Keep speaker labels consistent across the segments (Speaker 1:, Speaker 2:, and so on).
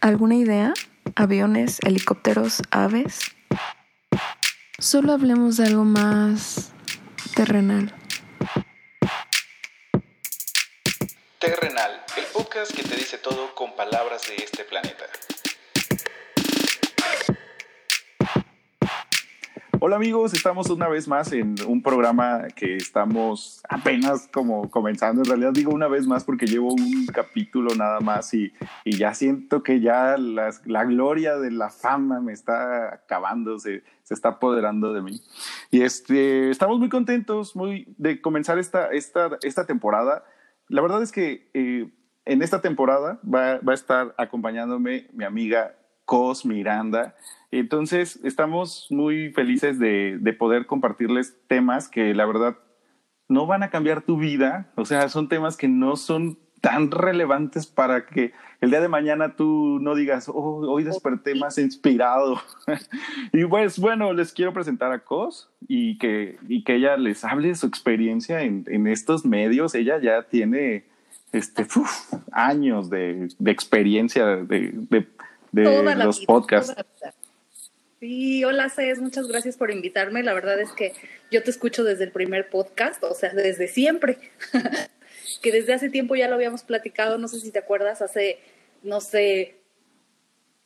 Speaker 1: ¿Alguna idea? ¿Aviones, helicópteros, aves? Solo hablemos de algo más terrenal.
Speaker 2: Terrenal, el podcast que te dice todo con palabras de este planeta. Hola amigos, estamos una vez más en un programa que estamos apenas como comenzando. En realidad digo una vez más porque llevo un capítulo nada más y, y ya siento que ya la gloria de la fama me está acabando, se, se, está apoderando de mí. Y este, estamos muy contentos muy, de comenzar esta, esta, esta temporada. La verdad es que eh, en esta temporada va, va a estar acompañándome mi amiga Cos Miranda. Entonces, estamos muy felices de, de, poder compartirles temas que la verdad no van a cambiar tu vida. O sea, son temas que no son tan relevantes para que el día de mañana tú no digas, oh, hoy desperté más inspirado. y pues bueno, les quiero presentar a Cos y que, y que ella les hable de su experiencia en, en estos medios. Ella ya tiene este, uf, años de, de experiencia de, de, de los podcasts.
Speaker 3: Sí, hola Cés, muchas gracias por invitarme. La verdad es que yo te escucho desde el primer podcast, o sea, desde siempre. que desde hace tiempo ya lo habíamos platicado, no sé si te acuerdas, hace, no sé,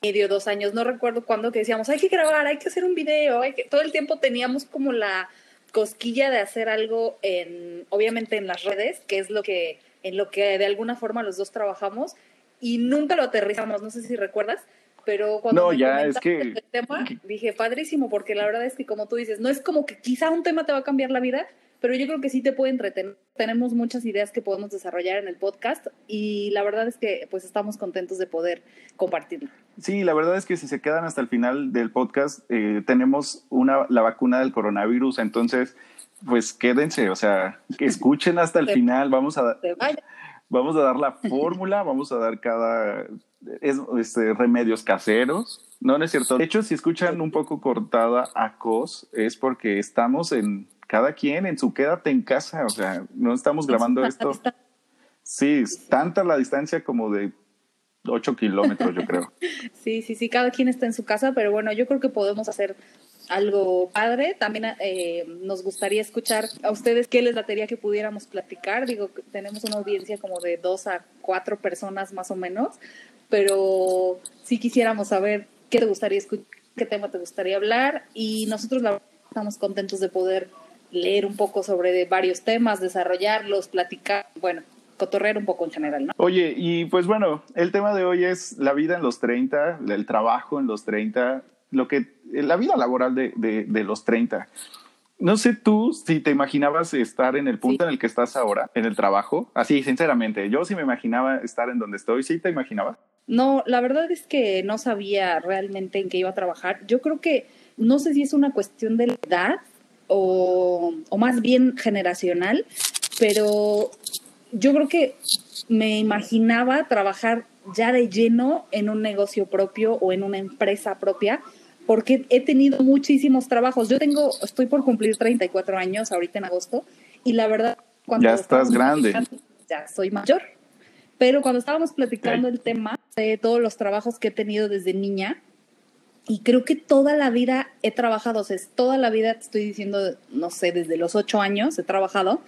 Speaker 3: medio, dos años, no recuerdo cuándo, que decíamos, hay que grabar, hay que hacer un video, hay que... todo el tiempo teníamos como la cosquilla de hacer algo en, obviamente en las redes, que es lo que, en lo que de alguna forma los dos trabajamos, y nunca lo aterrizamos, no sé si recuerdas, pero cuando
Speaker 2: no, ya es que
Speaker 3: el tema, dije, padrísimo, porque la verdad es que como tú dices, no es como que quizá un tema te va a cambiar la vida, pero yo creo que sí te puede entretener. Tenemos muchas ideas que podemos desarrollar en el podcast y la verdad es que pues estamos contentos de poder compartirlo.
Speaker 2: Sí, la verdad es que si se quedan hasta el final del podcast, eh, tenemos una, la vacuna del coronavirus, entonces pues quédense, o sea, que escuchen hasta el final, vamos a, vamos a dar la fórmula, vamos a dar cada es, este, remedios caseros. No, no es cierto. De hecho, si escuchan un poco cortada a COS, es porque estamos en cada quien en su quédate en casa. O sea, no estamos grabando esto. Sí, tanta la distancia como de 8 kilómetros, yo creo.
Speaker 3: Sí, sí, sí, cada quien está en su casa, pero bueno, yo creo que podemos hacer algo padre. También eh, nos gustaría escuchar a ustedes qué les daría que pudiéramos platicar. Digo, tenemos una audiencia como de dos a cuatro personas más o menos, pero sí quisiéramos saber qué te gustaría escuchar, qué tema te gustaría hablar y nosotros la estamos contentos de poder leer un poco sobre varios temas, desarrollarlos, platicar, bueno, cotorrear un poco en general, ¿no?
Speaker 2: Oye, y pues bueno, el tema de hoy es la vida en los 30, el trabajo en los 30, lo que, la vida laboral de, de, de los 30. No sé tú si te imaginabas estar en el punto sí. en el que estás ahora, en el trabajo. Así, sinceramente, yo sí me imaginaba estar en donde estoy. ¿Sí te imaginabas?
Speaker 3: No, la verdad es que no sabía realmente en qué iba a trabajar. Yo creo que no sé si es una cuestión de la edad o, o más bien generacional, pero yo creo que me imaginaba trabajar ya de lleno en un negocio propio o en una empresa propia, porque he tenido muchísimos trabajos. Yo tengo, estoy por cumplir 34 años ahorita en agosto, y la verdad,
Speaker 2: cuando ya estás grande.
Speaker 3: Ya soy mayor. Pero cuando estábamos platicando el tema de todos los trabajos que he tenido desde niña, y creo que toda la vida he trabajado, o sea, toda la vida te estoy diciendo, no sé, desde los ocho años he trabajado,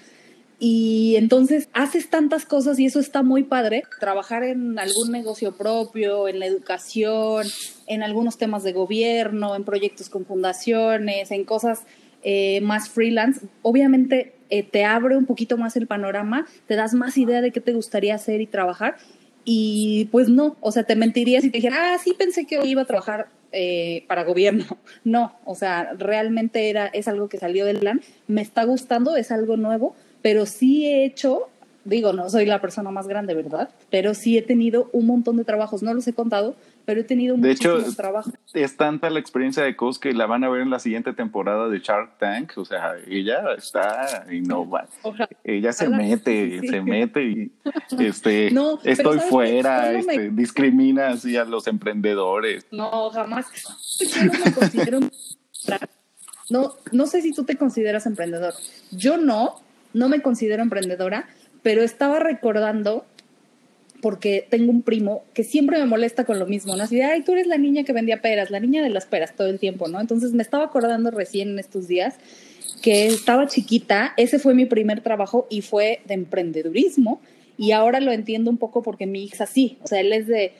Speaker 3: y entonces haces tantas cosas y eso está muy padre. Trabajar en algún negocio propio, en la educación, en algunos temas de gobierno, en proyectos con fundaciones, en cosas eh, más freelance, obviamente eh, te abre un poquito más el panorama, te das más idea de qué te gustaría hacer y trabajar. Y pues no, o sea, te mentiría si te dijera, ah, sí pensé que iba a trabajar eh, para gobierno. No, o sea, realmente era, es algo que salió del plan, me está gustando, es algo nuevo, pero sí he hecho, digo, no soy la persona más grande, ¿verdad? Pero sí he tenido un montón de trabajos, no los he contado, pero he tenido
Speaker 2: de
Speaker 3: muchísimos
Speaker 2: hecho,
Speaker 3: trabajos.
Speaker 2: Es tanta la experiencia de Cos que la van a ver en la siguiente temporada de Shark Tank, o sea, ella está innova. Ella se Ojalá, mete, sí. se mete y este
Speaker 3: no,
Speaker 2: estoy fuera, no este, me... discrimina así a los emprendedores.
Speaker 3: No, jamás. Yo no me considero no, no sé si tú te consideras emprendedor. Yo no, no me considero emprendedora, pero estaba recordando porque tengo un primo que siempre me molesta con lo mismo, ¿no? Así de, ay, tú eres la niña que vendía peras, la niña de las peras todo el tiempo, ¿no? Entonces me estaba acordando recién en estos días que estaba chiquita, ese fue mi primer trabajo y fue de emprendedurismo y ahora lo entiendo un poco porque mi hija sí, o sea, él es de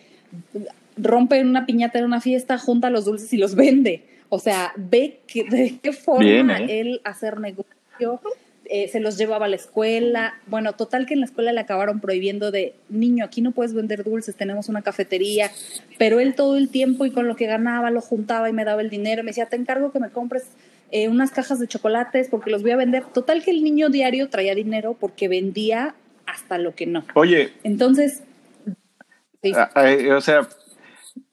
Speaker 3: rompe una piñata en una fiesta, junta los dulces y los vende. O sea, ve que, de qué forma
Speaker 2: ¿eh?
Speaker 3: él hacer negocio, eh, se los llevaba a la escuela. Bueno, total que en la escuela le acabaron prohibiendo de, niño, aquí no puedes vender dulces, tenemos una cafetería. Pero él todo el tiempo y con lo que ganaba lo juntaba y me daba el dinero. Me decía, te encargo que me compres eh, unas cajas de chocolates porque los voy a vender. Total que el niño diario traía dinero porque vendía hasta lo que no.
Speaker 2: Oye.
Speaker 3: Entonces...
Speaker 2: Sí. o sea,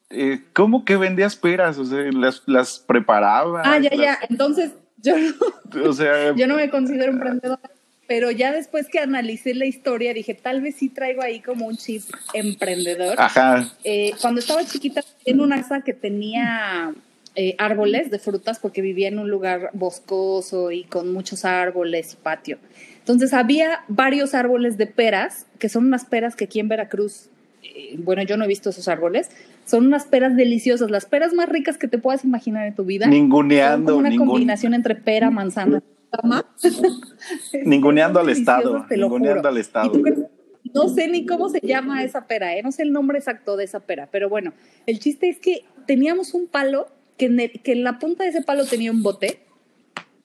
Speaker 2: eh, ¿cómo que vendías peras? O sea, las, las preparaba.
Speaker 3: Ah, ya,
Speaker 2: las...
Speaker 3: ya. Entonces, yo no,
Speaker 2: o sea,
Speaker 3: yo no me considero emprendedora, pero ya después que analicé la historia, dije, tal vez sí traigo ahí como un chip emprendedor.
Speaker 2: Ajá.
Speaker 3: Eh, cuando estaba chiquita, en una casa que tenía eh, árboles de frutas, porque vivía en un lugar boscoso y con muchos árboles y patio. Entonces había varios árboles de peras, que son unas peras que aquí en Veracruz, eh, bueno, yo no he visto esos árboles, son unas peras deliciosas, las peras más ricas que te puedas imaginar en tu vida.
Speaker 2: Ninguneando.
Speaker 3: Son como una
Speaker 2: ningun...
Speaker 3: combinación entre pera, manzana,
Speaker 2: Ninguneando al Estado. Ninguneando al Estado.
Speaker 3: No sé ni cómo se llama esa pera, ¿eh? no sé el nombre exacto de esa pera, pero bueno, el chiste es que teníamos un palo que en, el, que en la punta de ese palo tenía un bote,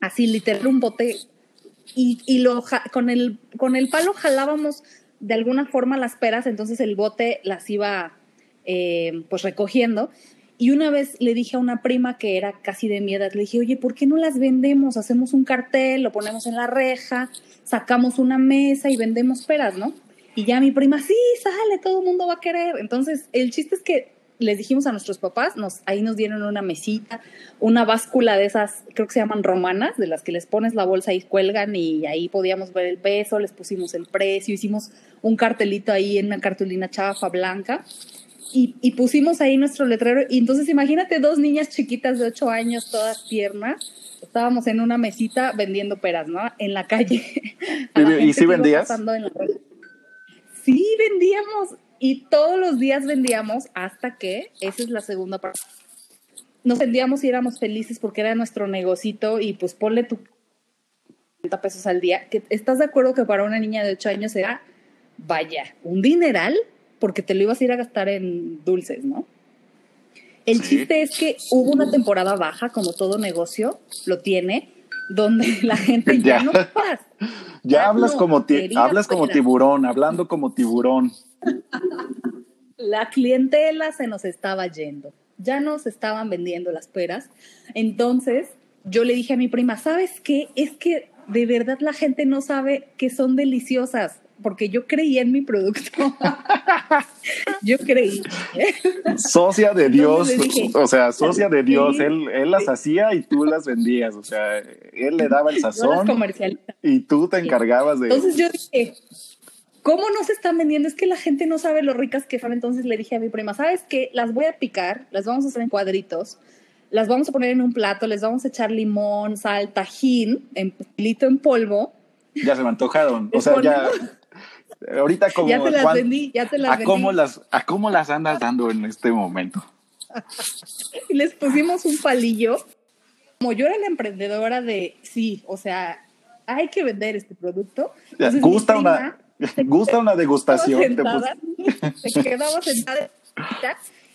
Speaker 3: así literal un bote, y, y lo, con, el, con el palo jalábamos de alguna forma las peras, entonces el bote las iba eh, pues recogiendo. Y una vez le dije a una prima que era casi de mi edad, le dije, oye, ¿por qué no las vendemos? Hacemos un cartel, lo ponemos en la reja, sacamos una mesa y vendemos peras, ¿no? Y ya mi prima, sí, sale, todo el mundo va a querer. Entonces, el chiste es que les dijimos a nuestros papás, nos, ahí nos dieron una mesita, una báscula de esas, creo que se llaman romanas, de las que les pones la bolsa y cuelgan y ahí podíamos ver el peso, les pusimos el precio, hicimos un cartelito ahí en una cartulina chafa blanca y, y, pusimos ahí nuestro letrero. Y entonces imagínate dos niñas chiquitas de ocho años, todas tiernas. Estábamos en una mesita vendiendo peras, ¿no? En la calle.
Speaker 2: ¿Y, sí vendías?
Speaker 3: Sí, vendíamos. Y todos los días vendíamos hasta que, esa es la segunda parte. Nos vendíamos y éramos felices porque era nuestro negocito y pues ponle tu 30 pesos al día. ¿Estás de acuerdo que para una niña de ocho años era, vaya, un dineral? Porque te lo ibas a ir a gastar en dulces, ¿no? El sí. chiste es que hubo una temporada baja, como todo negocio lo tiene, donde la gente ya, ya no.
Speaker 2: Ya, ya hablas, no, como, hablas como tiburón, hablando como tiburón.
Speaker 3: La clientela se nos estaba yendo, ya nos estaban vendiendo las peras. Entonces yo le dije a mi prima, ¿sabes qué? Es que de verdad la gente no sabe que son deliciosas porque yo creía en mi producto. yo creí.
Speaker 2: Socia de Dios, dije, o sea, socia de Dios, él, él las hacía y tú las vendías, o sea, él le daba el sazón y tú te encargabas de...
Speaker 3: Entonces yo dije, ¿cómo no se están vendiendo? Es que la gente no sabe lo ricas que son, entonces le dije a mi prima, ¿sabes qué? Las voy a picar, las vamos a hacer en cuadritos, las vamos a poner en un plato, les vamos a echar limón, sal, tajín, en pilito en polvo.
Speaker 2: Ya se me antojaron, o sea, ya... Ahorita como
Speaker 3: ya te las Juan, vendí, ya te las
Speaker 2: a
Speaker 3: vendí.
Speaker 2: cómo las a cómo las andas dando en este momento.
Speaker 3: y les pusimos un palillo. Como yo era la emprendedora de sí, o sea, hay que vender este producto.
Speaker 2: Entonces, gusta una gusta una degustación.
Speaker 3: Sentada, quedaba sentada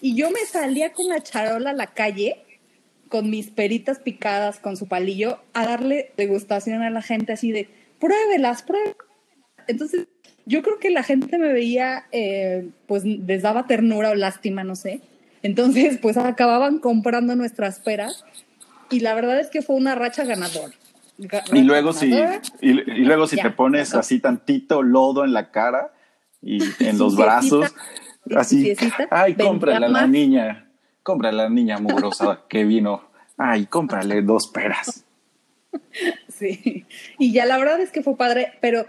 Speaker 3: y yo me salía con la charola a la calle con mis peritas picadas con su palillo a darle degustación a la gente así de pruébelas, pruébelas. Entonces yo creo que la gente me veía, eh, pues les daba ternura o lástima, no sé. Entonces, pues acababan comprando nuestras peras y la verdad es que fue una racha ganadora.
Speaker 2: Y luego ganadora, si, y, y luego si ya, te pones así tantito lodo en la cara y en los brazos, así, ay, cómprale a la niña, cómprale a la niña mugrosa que vino, ay, cómprale dos peras.
Speaker 3: Sí, y ya la verdad es que fue padre, pero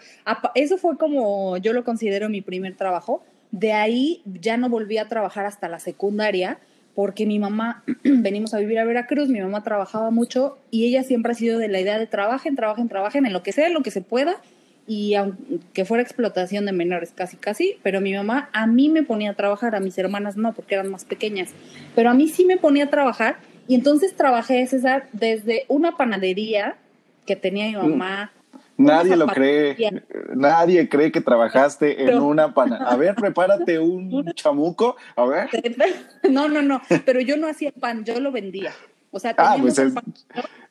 Speaker 3: eso fue como yo lo considero mi primer trabajo. De ahí ya no volví a trabajar hasta la secundaria porque mi mamá, venimos a vivir a Veracruz, mi mamá trabajaba mucho y ella siempre ha sido de la idea de trabajen, trabajen, trabajen en lo que sea, en lo que se pueda y aunque fuera explotación de menores casi casi, pero mi mamá a mí me ponía a trabajar, a mis hermanas no, porque eran más pequeñas, pero a mí sí me ponía a trabajar y entonces trabajé, César, desde una panadería que tenía mi mamá.
Speaker 2: Nadie lo cree, nadie cree que trabajaste en una panadería. A ver, prepárate un chamuco, a ver.
Speaker 3: No, no, no, pero yo no hacía pan, yo lo vendía. O sea,
Speaker 2: ah, pues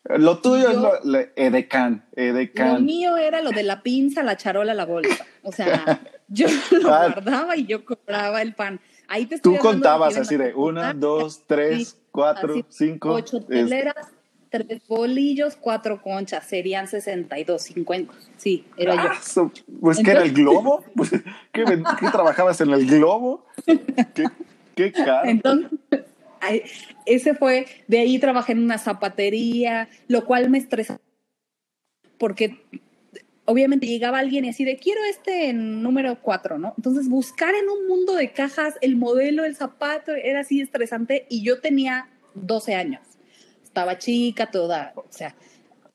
Speaker 2: lo tuyo es lo, edecán, edecán.
Speaker 3: Lo mío era lo de la pinza, la charola, la bolsa. O sea, yo lo ah. guardaba y yo compraba el pan. Ahí te
Speaker 2: Tú contabas así de una, dos, tres, cuatro, cinco.
Speaker 3: Ocho teleras, tres bolillos, cuatro conchas. Serían 62, 50. Sí, era yo.
Speaker 2: Pues, ¿qué era el globo? Pues, ¿qué, ¿qué, trabajabas en el globo? ¿Qué, qué caro?
Speaker 3: Entonces ese fue, de ahí trabajé en una zapatería, lo cual me estresaba porque obviamente llegaba alguien y así de quiero este número cuatro, ¿no? Entonces buscar en un mundo de cajas el modelo, el zapato, era así estresante y yo tenía 12 años. Estaba chica, toda, o sea,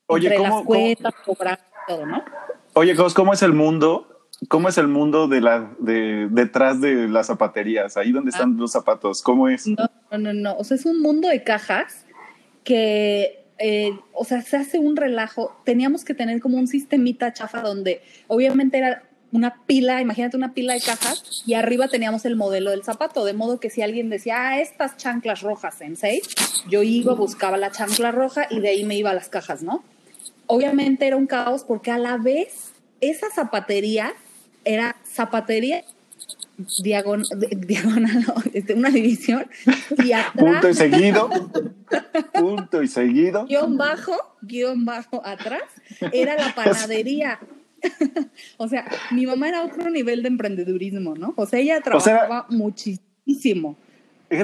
Speaker 2: Oye,
Speaker 3: entre las cuentas, cobrar todo, ¿no?
Speaker 2: Oye, ¿cómo es el mundo ¿Cómo es el mundo de la, de, detrás de las zapaterías? Ahí donde están ah. los zapatos, ¿cómo es?
Speaker 3: No, no, no, O sea, es un mundo de cajas que, eh, o sea, se hace un relajo. Teníamos que tener como un sistemita chafa donde obviamente era una pila, imagínate una pila de cajas y arriba teníamos el modelo del zapato, de modo que si alguien decía, ah, estas chanclas rojas en seis, yo iba, buscaba la chancla roja y de ahí me iba a las cajas, ¿no? Obviamente era un caos porque a la vez esa zapatería era zapatería diagonal, diagonal este, una división y atrás,
Speaker 2: punto y seguido. Punto y seguido.
Speaker 3: Guión bajo guion bajo atrás era la panadería. O sea mi mamá era otro nivel de emprendedurismo no o sea ella trabajaba muchísimo.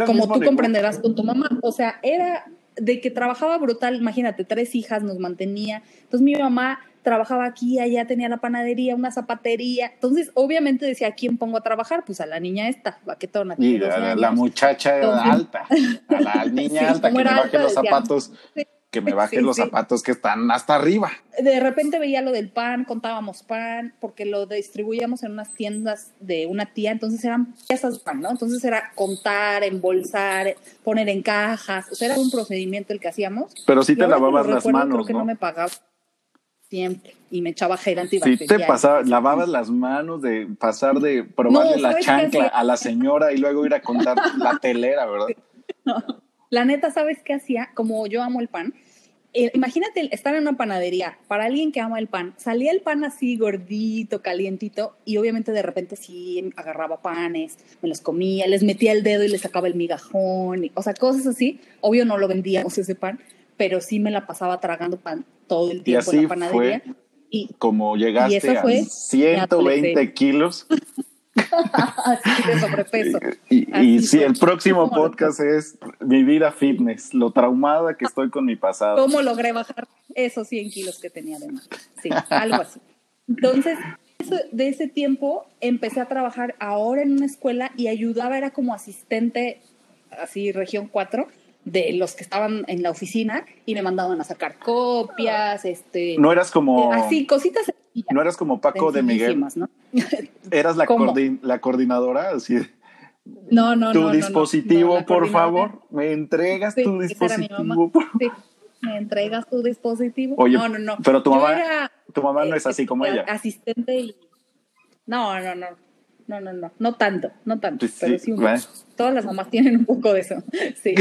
Speaker 3: como tú comprenderás con tu mamá. O sea era de que trabajaba brutal imagínate tres hijas nos mantenía. Entonces mi mamá trabajaba aquí, allá tenía la panadería, una zapatería. Entonces, obviamente decía, ¿a quién pongo a trabajar? Pues a la niña esta, vaquetona.
Speaker 2: Y la, la, muchacha alta, a la niña alta, que me baje los zapatos. que me baje los zapatos que están hasta arriba.
Speaker 3: De repente veía lo del pan, contábamos pan, porque lo distribuíamos en unas tiendas de una tía, entonces eran piezas de pan, ¿no? Entonces era contar, embolsar, poner en cajas, o sea, era un procedimiento el que hacíamos.
Speaker 2: Pero sí te lavabas las manos,
Speaker 3: creo que ¿no? me pagaba y me echaba gel
Speaker 2: antibacterial. Sí, te pasaba, lavabas las manos de pasar de probarle la chancla a la señora y luego ir a contar la telera, ¿verdad?
Speaker 3: No. La neta, ¿sabes qué hacía? Como yo amo el pan, eh, imagínate estar en una panadería, para alguien que ama el pan, salía el pan así gordito, calientito, y obviamente de repente sí agarraba panes, me los comía, les metía el dedo y les sacaba el migajón, o sea, cosas así. Obvio no lo vendíamos ese pan, pero sí me la pasaba tragando pan todo el tiempo en la panadería.
Speaker 2: Fue y como llegaste a 120 kilos.
Speaker 3: Así de sobrepeso.
Speaker 2: Y, si el próximo podcast es mi vida fitness, lo traumada que estoy con mi pasado.
Speaker 3: ¿Cómo logré bajar esos 100 kilos que tenía de más? Sí, algo así. Entonces, de ese tiempo empecé a trabajar ahora en una escuela y ayudaba, era como asistente, así, región 4, de los que estaban en la oficina y me mandaban a sacar copias, este...
Speaker 2: No eras como...
Speaker 3: Así, cositas
Speaker 2: No eras como Paco de Miguel. ¿no? Eras la, la coordinadora, así...
Speaker 3: No, no,
Speaker 2: tu
Speaker 3: no.
Speaker 2: Tu dispositivo, por favor. ¿Me entregas tu dispositivo?
Speaker 3: Sí. ¿Me entregas tu dispositivo?
Speaker 2: Oye,
Speaker 3: no, no, no.
Speaker 2: Pero tu mamá, tu mamá no es así como ella.
Speaker 3: Asistente y... No, no, no. No, no, no, no tanto, no tanto, pero sí un Todas las mamás tienen un poco de eso, sí.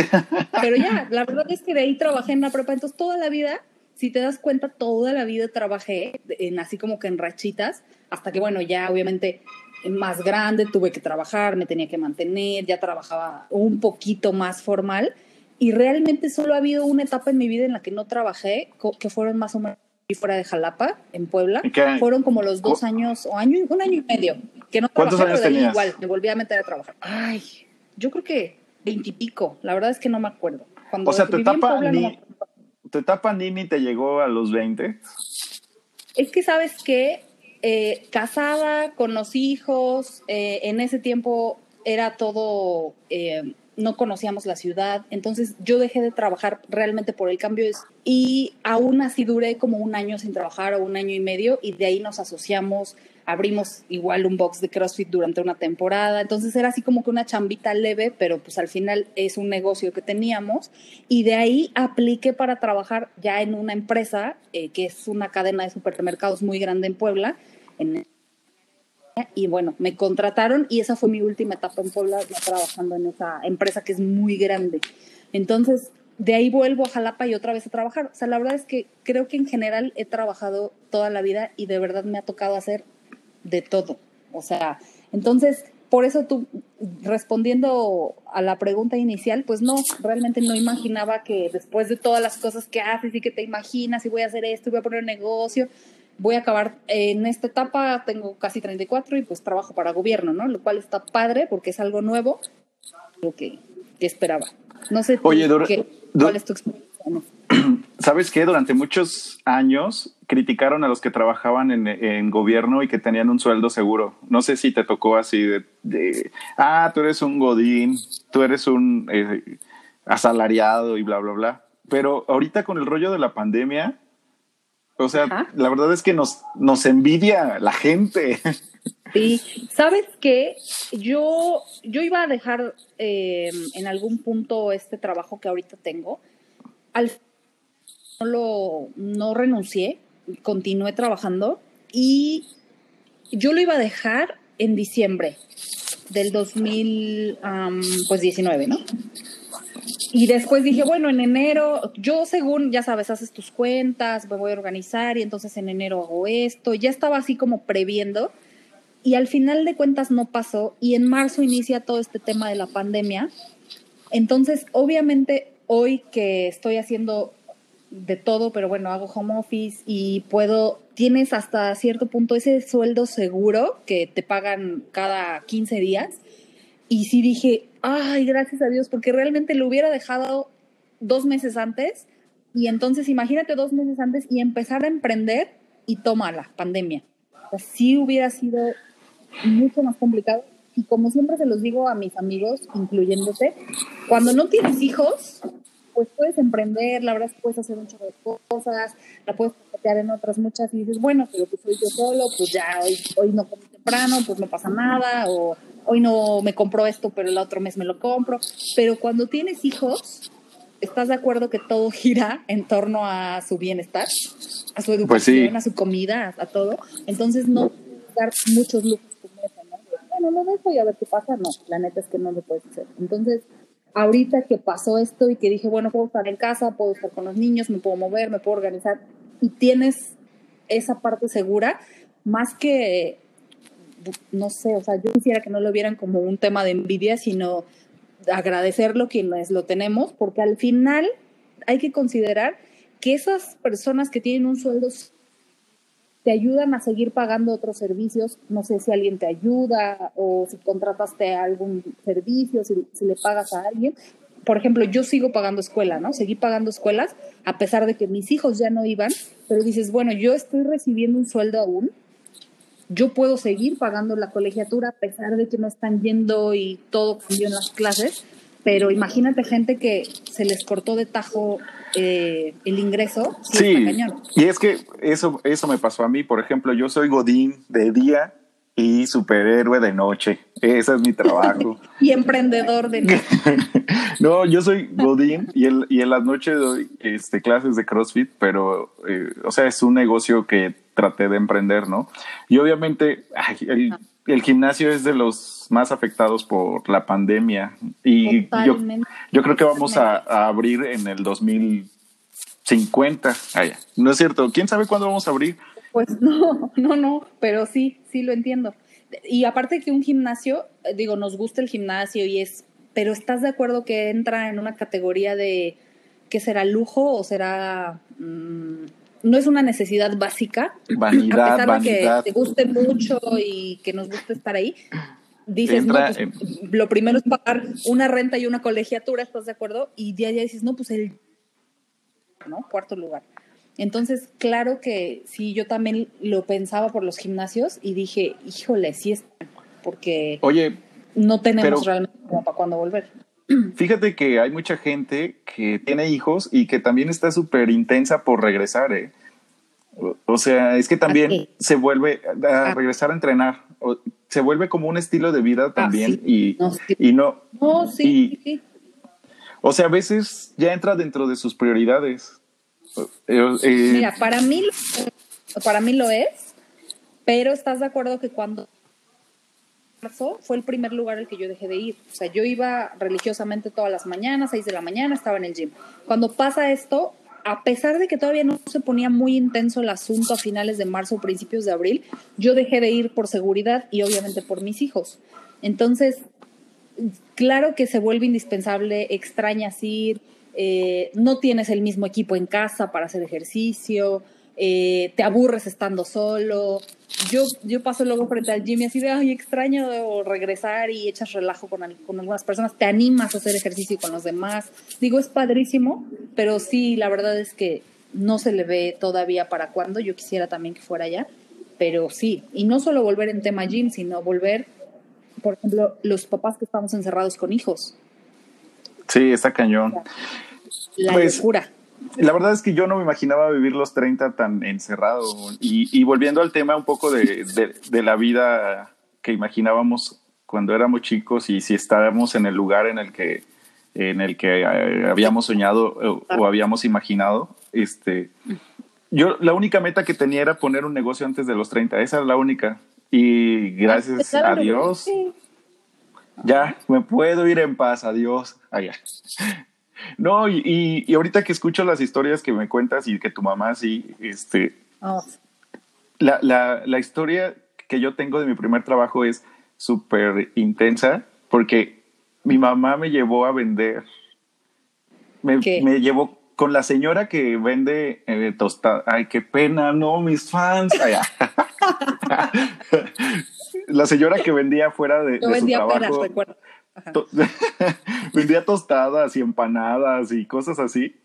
Speaker 3: Pero ya, la verdad es que de ahí trabajé en la prepa, entonces toda la vida, si te das cuenta, toda la vida trabajé en así como que en rachitas, hasta que bueno, ya obviamente más grande tuve que trabajar, me tenía que mantener, ya trabajaba un poquito más formal y realmente solo ha habido una etapa en mi vida en la que no trabajé, que fueron más o menos fuera de Jalapa, en Puebla. Fueron como los dos años o año, un año y medio que no
Speaker 2: ¿Cuántos años tenías?
Speaker 3: Igual, me volví a meter a trabajar. Ay, yo creo que veintipico. La verdad es que no me acuerdo.
Speaker 2: Cuando o sea, tu etapa, ni, tu etapa ni, te llegó a los 20.
Speaker 3: Es que sabes que eh, casada, con los hijos, eh, en ese tiempo era todo, eh, no conocíamos la ciudad, entonces yo dejé de trabajar realmente por el cambio y aún así duré como un año sin trabajar o un año y medio y de ahí nos asociamos, abrimos igual un box de CrossFit durante una temporada, entonces era así como que una chambita leve, pero pues al final es un negocio que teníamos y de ahí apliqué para trabajar ya en una empresa eh, que es una cadena de supermercados muy grande en Puebla, en y bueno, me contrataron y esa fue mi última etapa en Puebla, trabajando en esa empresa que es muy grande. Entonces, de ahí vuelvo a Jalapa y otra vez a trabajar. O sea, la verdad es que creo que en general he trabajado toda la vida y de verdad me ha tocado hacer de todo. O sea, entonces, por eso tú, respondiendo a la pregunta inicial, pues no, realmente no imaginaba que después de todas las cosas que haces y que te imaginas y voy a hacer esto y voy a poner un negocio, voy a acabar en esta etapa, tengo casi 34 y pues trabajo para gobierno, ¿no? Lo cual está padre porque es algo nuevo, lo que, esperaba. No sé,
Speaker 2: Oye,
Speaker 3: qué, ¿cuál es tu experiencia?
Speaker 2: ¿Sabes qué? Durante muchos años criticaron a los que trabajaban en, gobierno y que tenían un sueldo seguro. No sé si te tocó así de, ah, tú eres un godín, tú eres un eh, asalariado y bla, bla, bla. Pero ahorita con el rollo de la pandemia, o sea, la verdad es que nos, nos envidia la gente.
Speaker 3: Sí, sabes que yo, yo iba a dejar em, en algún punto este trabajo que ahorita tengo. Al no lo no renuncié, continué trabajando y yo lo iba a dejar en diciembre del 2019, pues ¿no? Y después dije, bueno, en enero, yo según, ya sabes, haces tus cuentas, me voy a organizar y entonces en enero hago esto. Ya estaba así como previendo y al final de cuentas no pasó y en marzo inicia todo este tema de la pandemia. Entonces, obviamente, hoy que estoy haciendo de todo, pero bueno, hago home office y puedo, tienes hasta cierto punto ese sueldo seguro que te pagan cada 15 días. Y sí dije, ay, gracias a Dios, porque realmente lo hubiera dejado dos meses antes y entonces imagínate dos meses antes y empezar a emprender y toma la pandemia. O sí hubiera sido mucho más complicado. Y como siempre se los digo a mis amigos, incluyéndote, cuando no tienes hijos, pues puedes emprender, la verdad es que puedes hacer un chorro de cosas, la puedes patear en otras muchas y dices, bueno, pero pues soy yo solo, pues ya hoy, hoy no comí temprano, pues no pasa nada, o hoy no me compro esto, pero el otro mes me lo compro. Pero cuando tienes hijos, ¿estás de acuerdo que todo gira en torno a su bienestar, a su pues educación, a su comida, a, todo? Entonces no dar muchos lujos como eso, ¿no? Bueno, lo dejo y a ver qué pasa. No, la neta es que no lo puedes hacer. Entonces, ahorita que pasó esto y que dije, bueno, puedo estar en casa, puedo estar con los niños, me puedo mover, me puedo organizar, y tienes esa parte segura, más que no sé, o sea, yo quisiera que no lo vieran como un tema de envidia, sino agradecerlo quienes lo tenemos, porque al final hay que considerar que esas personas que tienen un sueldo te ayudan a seguir pagando otros servicios, no sé si alguien te ayuda o si contrataste algún servicio, si, si le pagas a alguien. Por ejemplo, yo sigo pagando escuela, ¿no? Seguí pagando escuelas a pesar de que mis hijos ya no iban, pero dices, bueno, yo estoy recibiendo un sueldo aún yo puedo seguir pagando la colegiatura a pesar de que no están yendo y todo cambió en las clases, pero imagínate gente que se les cortó de tajo eh, el ingreso.
Speaker 2: Sí, y es que eso, eso me pasó a mí, por ejemplo, yo soy Godín de día y superhéroe de noche. Ese es mi trabajo.
Speaker 3: y emprendedor de noche.
Speaker 2: no, yo soy Godín y, el, y en las noches doy este, clases de CrossFit, pero, eh, o sea, es un negocio que traté de emprender, ¿no? Y obviamente el, el, gimnasio es de los más afectados por la pandemia y yo, yo, creo que vamos a, a, abrir en el 2050. Ah, no es cierto, ¿quién sabe cuándo vamos a abrir?
Speaker 3: Pues no, no, no, pero sí, sí lo entiendo. Y aparte que un gimnasio, eh, digo, nos gusta el gimnasio y es, pero ¿estás de acuerdo que entra en una categoría de que será lujo o será... Mm, no es una necesidad básica.
Speaker 2: Vanidad, a pesar de
Speaker 3: que te guste mucho y que nos guste estar ahí, dices, no, pues, lo primero es pagar una renta y una colegiatura, ¿estás de acuerdo? Y ya, ya dices, no, pues el, ¿no? Cuarto lugar. Entonces, claro que sí, yo también lo pensaba por los gimnasios y dije, híjole, sí es porque
Speaker 2: Oye,
Speaker 3: no tenemos realmente para cuándo volver.
Speaker 2: fíjate que hay mucha gente que tiene hijos y que también está súper intensa por regresar, ¿eh? O sea, es que también se vuelve a ah. regresar a entrenar. Se vuelve como un estilo de vida ah, también y, no, y no.
Speaker 3: No, sí,
Speaker 2: O sea, a veces ya entra dentro de sus prioridades.
Speaker 3: Eh, eh, Mira, para mí, para mí lo es, pero estás de acuerdo que cuando fue el primer lugar al que yo dejé de ir. O sea, yo iba religiosamente todas las mañanas, seis de la mañana, estaba en el gym. Cuando pasa esto, a pesar de que todavía no se ponía muy intenso el asunto a finales de marzo principios de abril, yo dejé de ir por seguridad y obviamente por mis hijos. Entonces, claro que se vuelve indispensable, extrañas ir, eh, no tienes el mismo equipo en casa para hacer ejercicio, eh, te aburres estando solo. Yo, yo paso luego frente al gym y así de, ay, extraño regresar y echas relajo con, con algunas personas, te animas a hacer ejercicio con los demás. Digo, es padrísimo, pero sí, la verdad es que no se le ve todavía para cuándo. Yo quisiera también que fuera allá, pero sí. Y no solo volver en tema gym, sino volver, por ejemplo, los papás que estamos encerrados con hijos.
Speaker 2: Sí, está cañón.
Speaker 3: La pues, locura
Speaker 2: la verdad es que yo no me imaginaba vivir los 30 tan encerrado. Y, volviendo al tema un poco de, la vida que imaginábamos cuando éramos chicos y si estábamos en el lugar en el que, en el que eh, habíamos soñado o, habíamos imaginado, este, yo la única meta que tenía era poner un negocio antes de los 30. Esa es la única. Y gracias a Dios, ya me puedo ir en paz. Adiós. Allá. No, y, y, ahorita que escucho las historias que me cuentas y que tu mamá sí, este, oh. la, la, la, historia que yo tengo de mi primer trabajo es súper intensa porque mi mamá me llevó a vender, me, me llevó con la señora que vende eh, tostada. Ay, qué pena, no, mis fans. la señora que vendía fuera de, de su trabajo. Vendía tostadas y empanadas y cosas así,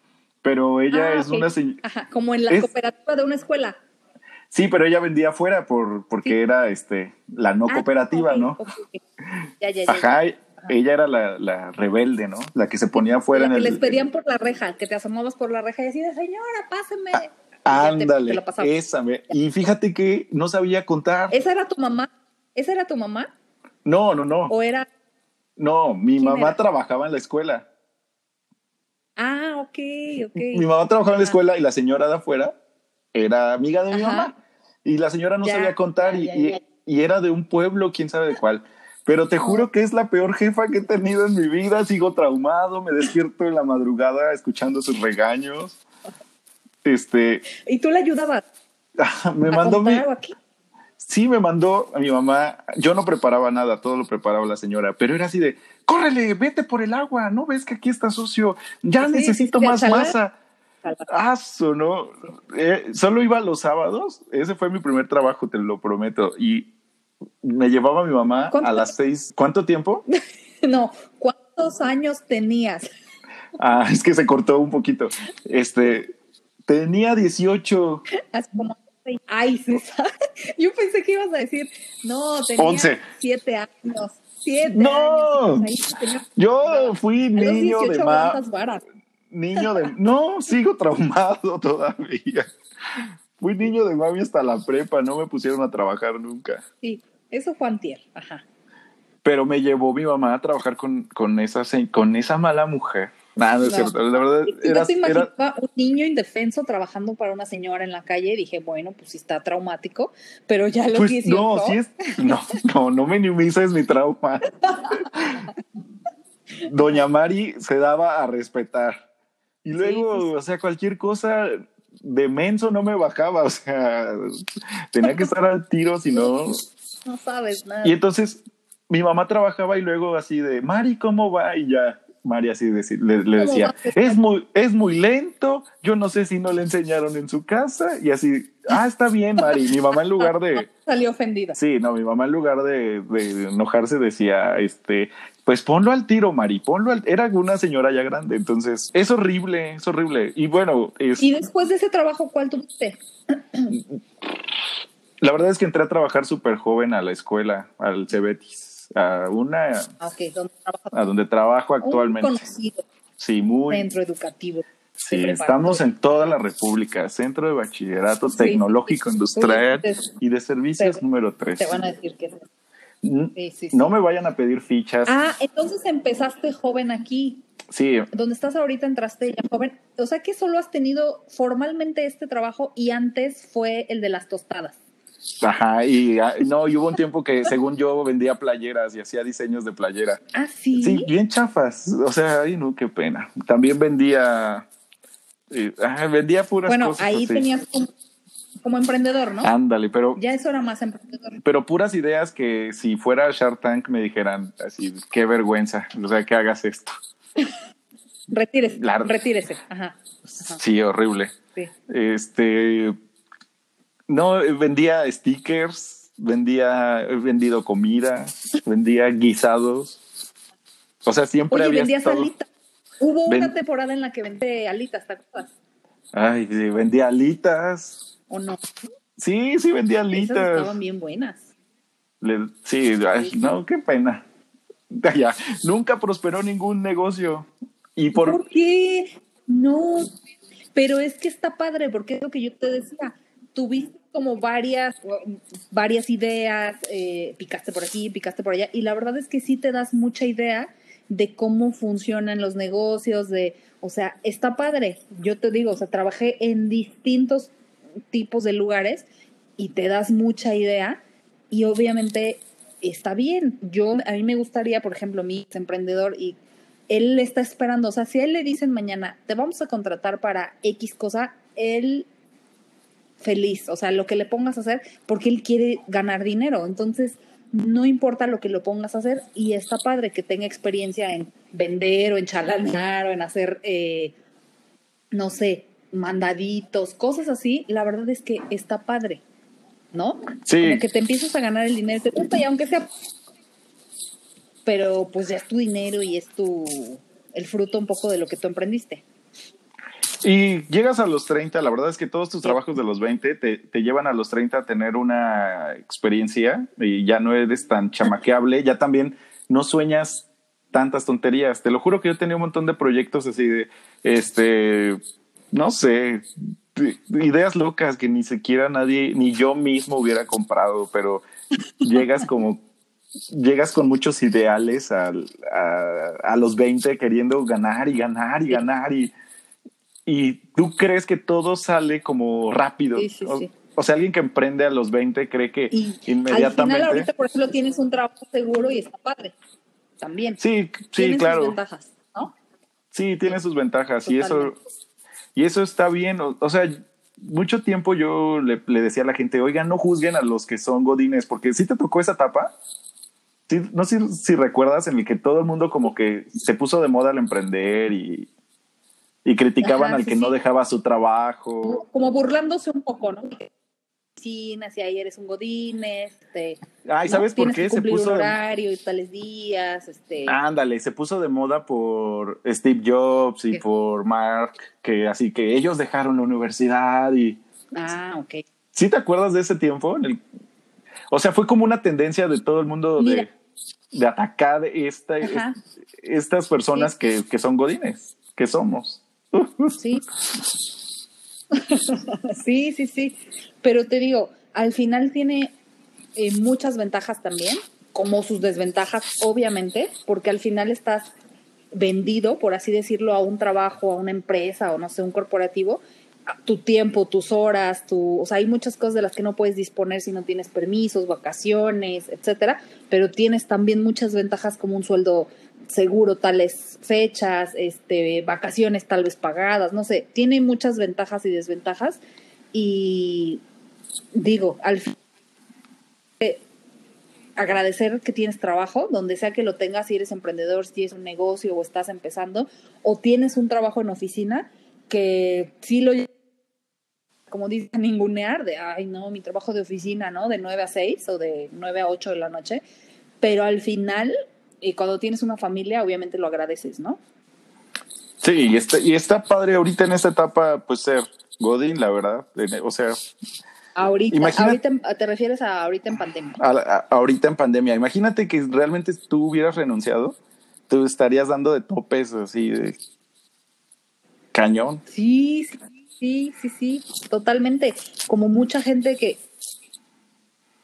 Speaker 2: pero ella ah, es una
Speaker 3: señora... como en la cooperativa de una escuela.
Speaker 2: Sí, pero ella vendía afuera por, porque era este, la no ah, cooperativa, ¿no? Ya, ya, Ajá, ella era la, rebelde, ¿no? La que se ponía afuera
Speaker 3: en
Speaker 2: el...
Speaker 3: les pedían por la reja, que te asomabas por la reja y decías, señora, páseme.
Speaker 2: Ah, ándale, esa. y fíjate que no sabía contar.
Speaker 3: ¿Esa era tu mamá? ¿Esa era tu mamá?
Speaker 2: No, no, no.
Speaker 3: ¿O era
Speaker 2: no, mi mamá trabajaba en la escuela.
Speaker 3: Ah, ok, ok.
Speaker 2: Mi mamá trabajaba en la escuela y la señora de afuera era amiga de mi mamá. Y la señora no sabía contar y, era de un pueblo, quién sabe de cuál. Pero te juro que es la peor jefa que he tenido en mi vida. Sigo traumado, me despierto en la madrugada escuchando sus regaños. Este.
Speaker 3: ¿Y tú le ayudabas?
Speaker 2: me mandó mi. Aquí? Sí me mandó a mi mamá, yo no preparaba nada, todo lo preparaba la señora, pero era así de, córrele, vete por el agua, no ves que aquí está sucio, ya necesito más masa. Aso, ¿no? Eh, solo iba los sábados, ese fue mi primer trabajo, te lo prometo, y me llevaba mi mamá a las seis. ¿Cuánto tiempo?
Speaker 3: no, ¿cuántos años tenías?
Speaker 2: Ah, es que se cortó un poquito. Este, tenía 18.
Speaker 3: Hace como Ay, César. Yo pensé que ibas a decir, no, tenía siete años. Siete
Speaker 2: no, yo fui niño de más. Niño de. No, sigo traumado todavía. Fui niño de mami hasta la prepa, no me pusieron a trabajar nunca.
Speaker 3: Sí, eso fue antier, ajá.
Speaker 2: Pero me llevó mi mamá a trabajar con, con, esa, con esa mala mujer Nada, es cierto. La verdad,
Speaker 3: era, yo te imaginaba un niño indefenso trabajando para una señora en la calle y dije, bueno, pues sí está traumático, pero ya lo
Speaker 2: pues, No, sí es, no, no, no minimices mi trauma. Doña Mari se daba a respetar. Y luego, pues. o sea, cualquier cosa de menso no me bajaba, o sea, tenía que estar al tiro, si no.
Speaker 3: No sabes nada.
Speaker 2: Y entonces mi mamá trabajaba y luego así de, Mari, ¿cómo va? Y ya María así le, decía, es muy, es muy lento, yo no sé si no le enseñaron en su casa, y así, ah, está bien, Mari. Mi mamá en lugar de...
Speaker 3: Salió ofendida.
Speaker 2: Sí, no, mi mamá en lugar de, enojarse decía, este, pues ponlo al tiro, Mari, ponlo al... Era una señora ya grande, entonces es horrible, es horrible. Y bueno... Es...
Speaker 3: ¿Y después de ese trabajo cuál tuviste?
Speaker 2: La verdad es que entré a trabajar súper joven a la escuela, al Cebetis a una
Speaker 3: Ah, ok, ¿dónde trabajas?
Speaker 2: a donde trabajo actualmente. Sí, muy.
Speaker 3: centro educativo.
Speaker 2: Sí, estamos en toda la República, Centro de Bachillerato
Speaker 3: Sí.
Speaker 2: Tecnológico Industrial y de Servicios número 3.
Speaker 3: Te van a decir que.
Speaker 2: No me vayan a pedir fichas.
Speaker 3: Ah, entonces empezaste joven aquí.
Speaker 2: Sí,
Speaker 3: Donde estás ahorita entraste ya joven. O sea que solo has tenido formalmente este trabajo y antes fue el de las tostadas.
Speaker 2: Ajá, y ah, no, y hubo un tiempo que según yo vendía playeras y hacía diseños de playera.
Speaker 3: Ah, sí.
Speaker 2: Sí, bien chafas. O sea, ay, no, qué pena. También vendía, eh, vendía puras
Speaker 3: bueno,
Speaker 2: cosas.
Speaker 3: ahí
Speaker 2: así.
Speaker 3: tenías como, como emprendedor, ¿no?
Speaker 2: Ándale, pero,
Speaker 3: Ya eso era más emprendedor.
Speaker 2: pero puras ideas que si fuera Shark Tank me dijeran así, qué vergüenza, o sea, que hagas esto.
Speaker 3: Retírese.
Speaker 2: Claro.
Speaker 3: Retírese. Ajá. Ajá.
Speaker 2: Sí, horrible.
Speaker 3: Sí.
Speaker 2: Este, no, eh, vendía stickers, vendía, he vendido comida, vendía guisados. O sea, siempre
Speaker 3: Oye,
Speaker 2: había
Speaker 3: vendías
Speaker 2: estado-
Speaker 3: alitas. Hubo
Speaker 2: Ven-
Speaker 3: una temporada en la que vendé alitas, ¿te acuerdas?
Speaker 2: Ay, sí, vendía alitas.
Speaker 3: ¿O no?
Speaker 2: Sí, sí, vendía
Speaker 3: Esas
Speaker 2: alitas.
Speaker 3: estaban bien buenas.
Speaker 2: Le- sí, ay, no, qué pena. Ya, nunca prosperó ningún negocio. Y por,
Speaker 3: ¿Por qué? No. Pero es que está padre, porque es lo que yo te decía. Tuviste como varias, varias ideas, eh, picaste por aquí, picaste por allá, y la verdad es que sí te das mucha idea de cómo funcionan los negocios, de, o sea, está padre. Yo te digo, o sea, trabajé en distintos tipos de lugares y te das mucha idea y obviamente está bien. Yo, a mí me gustaría, por ejemplo, mi emprendedor y él está esperando, o sea, si a él le dicen mañana, te vamos a contratar para X cosa, él feliz, o sea, lo que le pongas a hacer, porque él quiere ganar dinero. Entonces, no importa lo que lo pongas a hacer y está padre que tenga experiencia en vender o en chalanear o en hacer, eh, no sé, mandaditos, cosas así. La verdad es que está padre, ¿no?
Speaker 2: Sí.
Speaker 3: Como que te empiezas a ganar el dinero, te gusta y aunque sea pero pues ya es tu dinero y es tu el fruto un poco de lo que tú emprendiste.
Speaker 2: Y llegas a los 30, la verdad es que todos tus trabajos de los 20 te, te llevan a los 30 a tener una experiencia y ya no eres tan chamaqueable, ya también no sueñas tantas tonterías. Te lo juro que yo tenía un montón de proyectos así de, este, no sé, de- ideas locas que ni siquiera nadie, ni yo mismo hubiera comprado, pero llegas como llegas con muchos ideales al- a, a los 20 queriendo ganar y ganar y ganar y, y tú crees que todo sale como rápido.
Speaker 3: Sí, sí,
Speaker 2: o,
Speaker 3: sí.
Speaker 2: o sea, alguien que emprende a los 20 cree que
Speaker 3: Y al
Speaker 2: inmediatamente...
Speaker 3: final ahorita, por ejemplo, tienes un trabajo seguro y está padre. También.
Speaker 2: Sí, sí,
Speaker 3: Tiene sus
Speaker 2: claro.
Speaker 3: ventajas, ¿no?
Speaker 2: Sí, tiene sus ventajas y eso, y eso está bien. O, o sea, mucho tiempo yo le, le decía a la gente, oigan, no juzguen a los que son godines, porque sí te tocó esa etapa. Sí, no sé si, si recuerdas en el que todo el mundo como que se puso de moda al emprender y, y criticaban
Speaker 3: Ajá,
Speaker 2: al
Speaker 3: sí,
Speaker 2: que no dejaba su trabajo.
Speaker 3: Como, burlándose un poco, ¿no? Sí, si ahí eres un godín, este,
Speaker 2: Ay,
Speaker 3: ¿no?
Speaker 2: ¿sabes por qué
Speaker 3: que
Speaker 2: se puso?
Speaker 3: un horario y tales días, este,
Speaker 2: Ándale, se puso de moda por Steve Jobs y por Mark, que así que ellos dejaron la universidad y
Speaker 3: ah, ok.
Speaker 2: ¿Sí te acuerdas de ese tiempo? En el- o sea, fue como una tendencia de todo el mundo de, de atacar esta, est- estas personas
Speaker 3: Sí.
Speaker 2: que, que son godines, que somos.
Speaker 3: Sí. sí, sí, sí. Pero te digo, al final tiene eh, muchas ventajas también, como sus desventajas, obviamente, porque al final estás vendido, por así decirlo, a un trabajo, a una empresa o no sé, un corporativo, tu tiempo, tus horas, tu, o sea, hay muchas cosas de las que no puedes disponer si no tienes permisos, vacaciones, etcétera, pero tienes también muchas ventajas como un sueldo seguro tales fechas, este, vacaciones tal vez pagadas, no sé, tiene muchas ventajas y desventajas y digo, al fin eh, agradecer que tienes trabajo, donde sea que lo tengas, si eres emprendedor, si tienes un negocio o estás empezando, o tienes un trabajo en oficina que sí lo como dicen, ningunear de, ay, no, mi trabajo de oficina, ¿no? De 9 a 6 o de 9 a 8 de la noche, pero al final, y cuando tienes una familia, obviamente lo agradeces, ¿no?
Speaker 2: Sí, y está, y está padre ahorita en esta etapa, pues ser Godín, la verdad. En- O sea,
Speaker 3: Ahorita,
Speaker 2: Imagínate-
Speaker 3: ahorita, te refieres a ahorita en pandemia.
Speaker 2: A- a- ahorita en pandemia, imagínate que realmente tú hubieras renunciado, tú estarías dando de topes así de cañón.
Speaker 3: Sí, sí, sí, sí, sí, totalmente. Como mucha gente que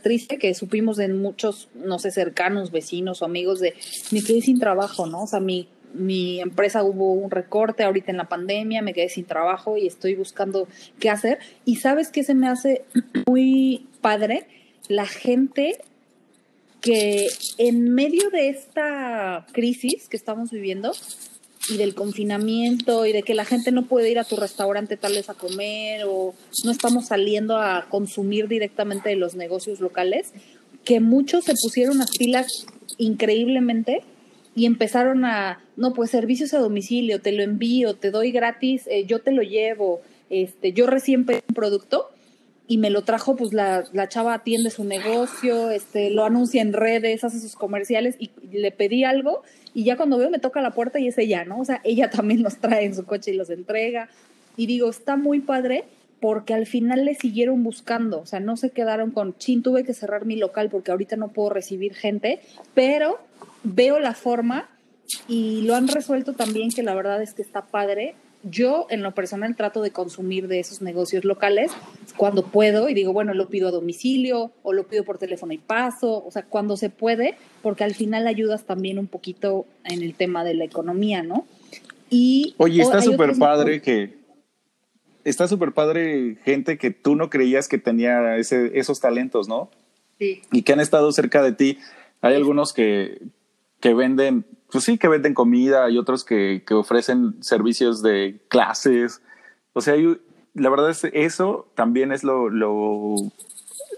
Speaker 3: triste que supimos en muchos, no sé, cercanos, vecinos o amigos de me quedé sin trabajo, ¿no? O sea, mi, mi empresa hubo un recorte ahorita en la pandemia, me quedé sin trabajo y estoy buscando qué hacer. Y sabes qué se me hace muy padre, la gente que en medio de esta crisis que estamos viviendo y del confinamiento y de que la gente no puede ir a tu restaurante tal vez a comer o no estamos saliendo a consumir directamente de los negocios locales, que muchos se pusieron las pilas increíblemente y empezaron a, no, pues servicios a domicilio, te lo envío, te doy gratis, eh, yo te lo llevo, este, yo recién pedí un producto y me lo trajo, pues la, la chava atiende su negocio, este, lo anuncia en redes, hace sus comerciales y le pedí algo y ya cuando veo me toca la puerta y es ella, ¿no? O sea, ella también los trae en su coche y los entrega. Y digo, está muy padre porque al final le siguieron buscando, o sea, no se quedaron con, chin, tuve que cerrar mi local porque ahorita no puedo recibir gente, pero veo la forma y lo han resuelto también que la verdad es que está padre. Yo en lo personal trato de consumir de esos negocios locales cuando puedo y digo, bueno, lo pido a domicilio o lo pido por teléfono y paso, o sea, cuando se puede, porque al final ayudas también un poquito en el tema de la economía, ¿no? Y
Speaker 2: Oye, está súper padre que. Está súper padre gente que tú no creías que tenía ese, esos talentos, ¿no?
Speaker 3: Sí.
Speaker 2: Y que han estado cerca de ti. Hay algunos que, que venden, pues sí, que venden comida, hay otros que, que ofrecen servicios de clases. O sea, hay- la verdad es eso también es lo, lo,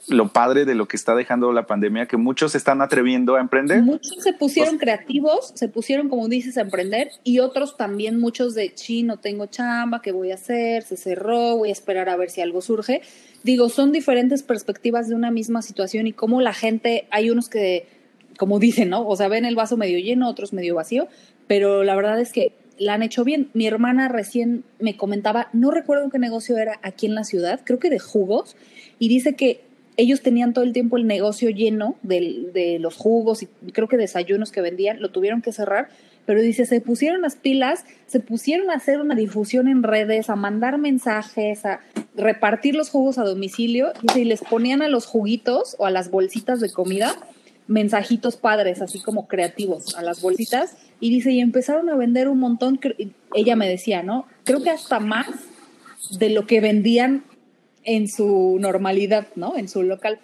Speaker 2: lo padre de lo que está dejando la pandemia, que muchos se están atreviendo a emprender.
Speaker 3: Muchos se pusieron
Speaker 2: Pues-
Speaker 3: creativos, se pusieron, como dices, a emprender, y otros también, muchos de, sí, no tengo chamba, ¿qué voy a hacer? Se cerró, voy a esperar a ver si algo surge. Digo, son diferentes perspectivas de una misma situación y cómo la gente, hay unos que, como dicen, ¿no? O sea, ven el vaso medio lleno, otros medio vacío, pero la verdad es que la han hecho bien. Mi hermana recién me comentaba, no recuerdo qué negocio era aquí en la ciudad, creo que de jugos, y dice que ellos tenían todo el tiempo el negocio lleno del- de, los jugos y creo que desayunos que vendían, lo tuvieron que cerrar, pero dice, se pusieron las pilas, se pusieron a hacer una difusión en redes, a mandar mensajes, a repartir los jugos a domicilio, y les ponían a los juguitos o a las bolsitas de comida mensajitos padres, así como creativos, a las bolsitas, y dice, y empezaron a vender un montón, ella me decía, ¿no? Creo que hasta más de lo que vendían en su normalidad, ¿no? En su local.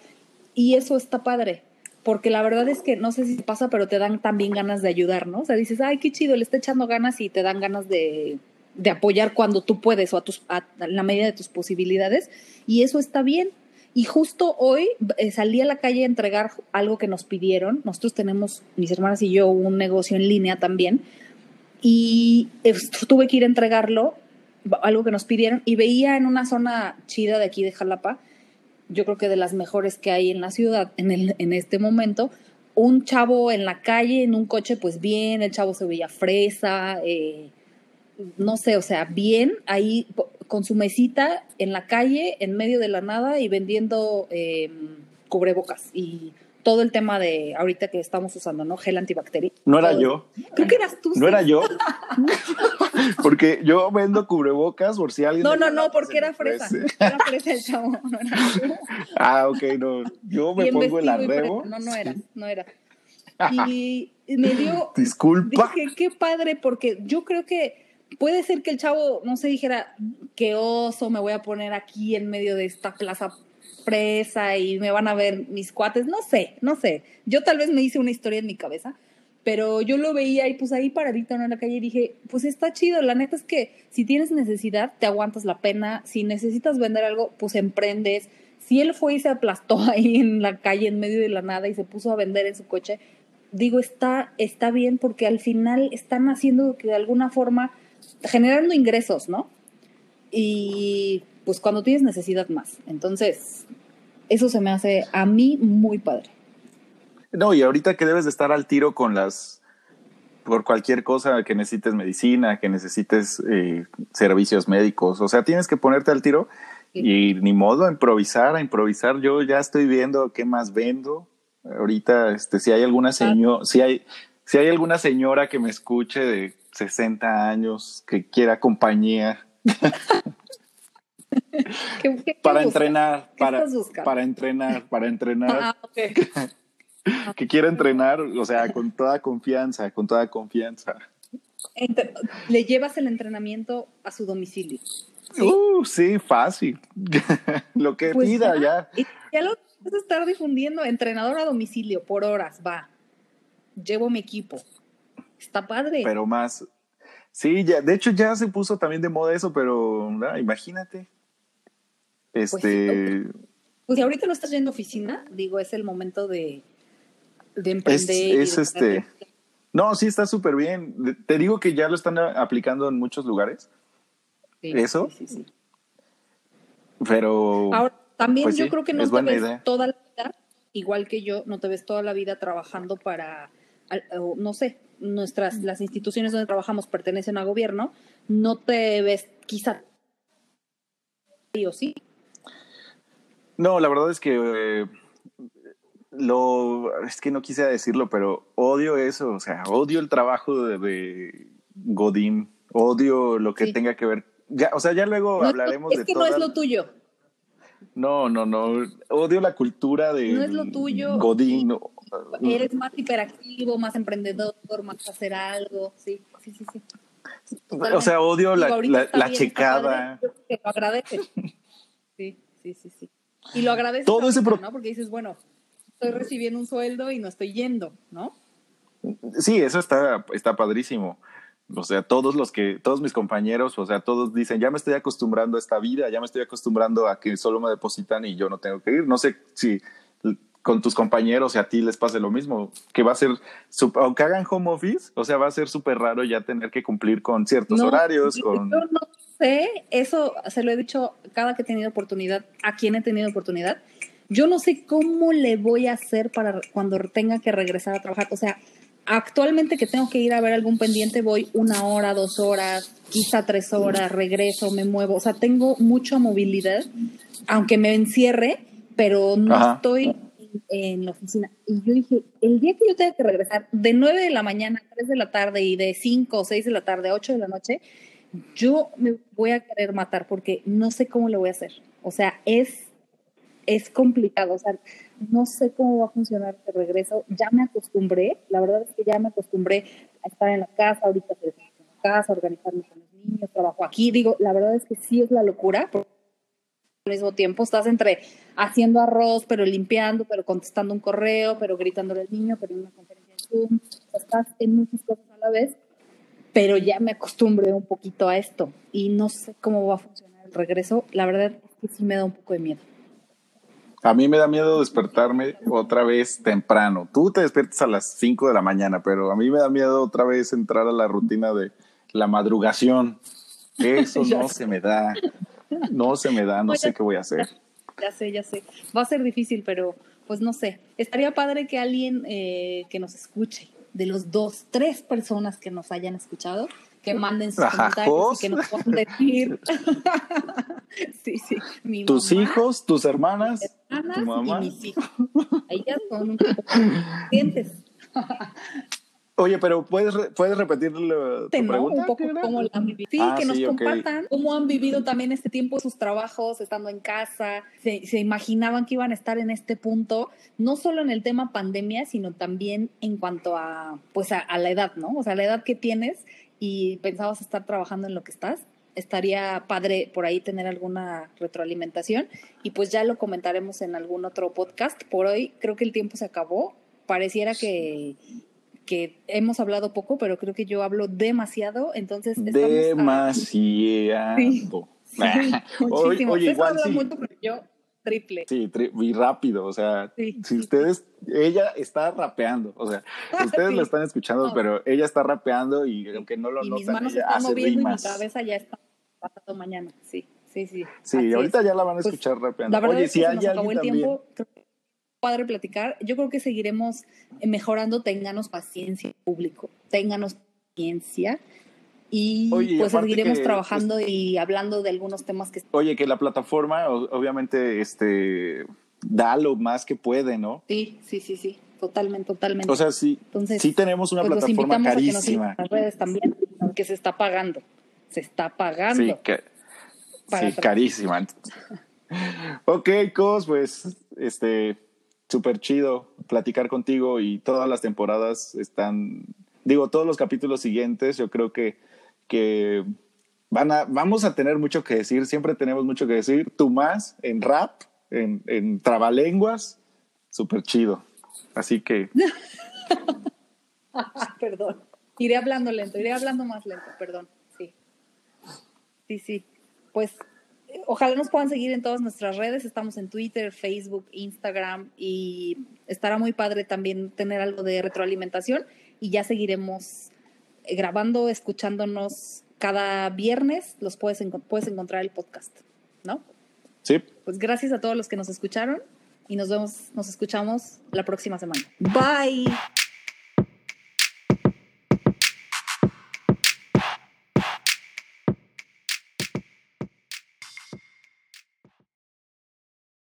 Speaker 3: Y eso está padre, porque la verdad es que no sé si pasa, pero te dan también ganas de ayudar, ¿no? O sea, dices, ay, qué chido, le está echando ganas y te dan ganas de, de apoyar cuando tú puedes o a, tus, a la medida de tus posibilidades. Y eso está bien. Y justo hoy eh, salí a la calle a entregar algo que nos pidieron. Nosotros tenemos, mis hermanas y yo, un negocio en línea también. Y eh, tuve que ir a entregarlo, algo que nos pidieron. Y veía en una zona chida de aquí de Jalapa, yo creo que de las mejores que hay en la ciudad en, en este momento, un chavo en la calle, en un coche, pues bien, el chavo se veía fresa, eh, no sé, o sea, bien, ahí con su mesita en la calle, en medio de la nada y vendiendo eh, cubrebocas y todo el tema de ahorita que estamos usando, ¿no? Gel antibacterial.
Speaker 2: No era yo,
Speaker 3: Creo que eras tú.
Speaker 2: no
Speaker 3: sí.
Speaker 2: era yo, porque yo vendo cubrebocas por si alguien.
Speaker 3: No, no, no, porque era fresa. Era fresa el chavo, no era tú.
Speaker 2: Ah, ok, no. Yo me
Speaker 3: Bien
Speaker 2: pongo el arrebo.
Speaker 3: No, no era, no era. Y y me dio,
Speaker 2: Disculpa.
Speaker 3: Dije, qué padre, porque yo creo que puede ser que el chavo, no se dijera, qué oso, me voy a poner aquí en medio de esta plaza presa y me van a ver mis cuates, no sé, no sé. Yo tal vez me hice una historia en mi cabeza, pero yo lo veía y pues ahí paradito ¿no? en la calle y dije, pues está chido, la neta es que si tienes necesidad, te aguantas la pena, si necesitas vender algo, pues emprendes. Si él fue y se aplastó ahí en la calle en medio de la nada y se puso a vender en su coche, digo, está, está bien porque al final están haciendo que de alguna forma, generando ingresos, ¿no? Y pues cuando tienes necesidad más. Entonces, eso se me hace a mí muy padre.
Speaker 2: No, y ahorita que debes de estar al tiro con las por cualquier cosa que necesites medicina, que necesites eh, servicios médicos, o sea, tienes que ponerte al tiro Y ni modo, a improvisar, a improvisar. Yo ya estoy viendo qué más vendo. Ahorita, este, si hay alguna señora, si hay, si hay alguna señora que me escuche de 60 años que quiera compañía. para entrenar, para, para entrenar, para entrenar. Ah, que quiera entrenar, o sea, con toda confianza, con toda confianza.
Speaker 3: Le llevas el entrenamiento a su domicilio.
Speaker 2: ¿sí? Uh, sí, fácil. lo que pues pida ya.
Speaker 3: ya lo vas a estar difundiendo, entrenador a domicilio por horas, va. Llevo mi equipo. Está padre.
Speaker 2: Pero más. Sí, ya, de hecho ya se puso también de moda eso, pero imagínate.
Speaker 3: Pues este. Pues, si ahorita no estás yendo a oficina, digo, es el momento de, de emprender.
Speaker 2: Es, este. No, sí, está súper bien. Te digo que ya lo están aplicando en muchos lugares. Eso. Sí, sí, Pero.
Speaker 3: Ahora, también pues yo creo que no te ves toda la vida, igual que yo, no te ves toda la vida trabajando para, no sé, nuestras, las instituciones donde trabajamos pertenecen a gobierno, no te ves quizá sí o sí.
Speaker 2: No, la verdad es que eh, lo es que no quise decirlo, pero odio eso, o sea, odio el trabajo de, Godín, odio lo que tenga que ver. Ya, o sea, ya luego hablaremos
Speaker 3: de Es que no es lo tuyo.
Speaker 2: No, no, no. Odio la cultura de
Speaker 3: no es lo tuyo.
Speaker 2: Godín.
Speaker 3: Eres más hiperactivo, más emprendedor, más hacer algo. Sí, sí, sí, sí.
Speaker 2: O sea, odio la, la, checada.
Speaker 3: Lo agradeces. Sí, sí, sí, sí. Y lo agradeces. Todo ese ¿no? Porque dices, bueno, estoy recibiendo un sueldo y no estoy yendo, ¿no?
Speaker 2: Sí, eso está, está padrísimo. O sea, todos los que, todos mis compañeros, o sea, todos dicen, ya me estoy acostumbrando a esta vida, ya me estoy acostumbrando a que solo me depositan y yo no tengo que ir. No sé si con tus compañeros y a ti les pase lo mismo, que va a ser, aunque hagan home office, o sea, va a ser súper raro ya tener que cumplir con ciertos horarios. Con...
Speaker 3: Yo no sé, eso se lo he dicho cada que he tenido oportunidad, a quien he tenido oportunidad, yo no sé cómo le voy a hacer para cuando tenga que regresar a trabajar. O sea, actualmente que tengo que ir a ver algún pendiente, voy una hora, dos horas, quizá tres horas, regreso, me muevo. O sea, tengo mucha movilidad, aunque me encierre, pero no estoy en la oficina. Y yo dije, el día que yo tenga que regresar de 9 de la mañana a 3 de la tarde y de 5 o 6 de la tarde a 8 de la noche, yo me voy a querer matar porque no sé cómo le voy a hacer. O sea, es es complicado, o sea, no sé cómo va a funcionar de regreso, ya me acostumbré, la verdad es que ya me acostumbré a estar en la casa, ahorita en la casa, organizarme con los niños, trabajo aquí, digo, la verdad es que sí es la locura, porque al mismo tiempo estás entre haciendo arroz, pero limpiando, pero contestando un correo, pero gritándole al niño, pero en una conferencia de Zoom, estás en muchas cosas a la vez, pero ya me acostumbré un poquito a esto y no sé cómo va a funcionar el regreso, la verdad es que sí me da un poco de miedo.
Speaker 2: A mí me da miedo despertarme otra vez temprano. Tú te despiertas a las 5 de la mañana, pero a mí me da miedo otra vez entrar a la rutina de la madrugación. Eso no se me da. No se me da, no sé qué voy a hacer.
Speaker 3: Ya sé, ya sé. Va a ser difícil, pero pues no sé. Estaría padre que alguien eh, que nos escuche, de los dos, tres personas que nos hayan escuchado, que manden sus comentarios y que nos puedan decir.
Speaker 2: sí, sí. tus hijos, tus hermanas, tu
Speaker 3: mamá. y mis hijos. Ellas son un poco.
Speaker 2: Oye, pero puedes, puedes repetir tu pregunta.
Speaker 3: Un poco cómo han vivido. Sí, ah, que nos compartan cómo han vivido también este tiempo sus trabajos, estando en casa. Se, se, imaginaban que iban a estar en este punto, no solo en el tema pandemia, sino también en cuanto a, pues a, a la edad, ¿no? O sea, la edad que tienes y pensabas estar trabajando en lo que estás, estaría padre por ahí tener alguna retroalimentación y pues ya lo comentaremos en algún otro podcast. Por hoy creo que el tiempo se acabó. Pareciera que, que hemos hablado poco, pero creo que yo hablo demasiado, entonces...
Speaker 2: Demasiado. Sí, muchísimo. Oye, igual sí. mucho, pero yo
Speaker 3: triple.
Speaker 2: Sí, y rápido, o sea, si ustedes, ella está rapeando, o sea, ustedes lo están escuchando, pero ella está rapeando y aunque no lo y notan, mis manos ella están moviendo y mi
Speaker 3: cabeza ya está pasando mañana, sí, sí, sí.
Speaker 2: Sí, ahorita ya la van a pues, escuchar rapeando.
Speaker 3: La verdad Oye, es que si se nos acabó el tiempo, padre platicar, yo creo que seguiremos mejorando, ténganos paciencia, público, ténganos paciencia, y
Speaker 2: Oye,
Speaker 3: pues seguiremos
Speaker 2: que,
Speaker 3: trabajando y hablando de algunos temas que
Speaker 2: Oye, que la plataforma obviamente este, da lo más que puede, ¿no?
Speaker 3: sí, sí, sí, sí, totalmente, totalmente.
Speaker 2: O sea, sí,
Speaker 3: Entonces,
Speaker 2: sí tenemos una
Speaker 3: pues los
Speaker 2: plataforma
Speaker 3: a que nos
Speaker 2: carísima.
Speaker 3: en las redes también, porque se está pagando, se está pagando.
Speaker 2: Sí, sí, carísima. ok, Cos, pues este súper chido platicar contigo y todas las temporadas están, digo, todos los capítulos siguientes, yo creo que, que van a, vamos a tener mucho que decir, siempre tenemos mucho que decir, tú más en rap, en, en trabalenguas, súper chido. Así que,
Speaker 3: Ah, perdón. Iré hablando lento, iré hablando más lento, perdón. Sí. Sí, sí. Pues ojalá nos puedan seguir en todas nuestras redes. Estamos en Twitter, Facebook, Instagram y estará muy padre también tener algo de retroalimentación y ya seguiremos eh, grabando, escuchándonos cada viernes. Los puedes, puedes encontrar el podcast, ¿no?
Speaker 2: sí,
Speaker 3: Pues gracias a todos los que nos escucharon y nos vemos, nos escuchamos la próxima semana. Bye.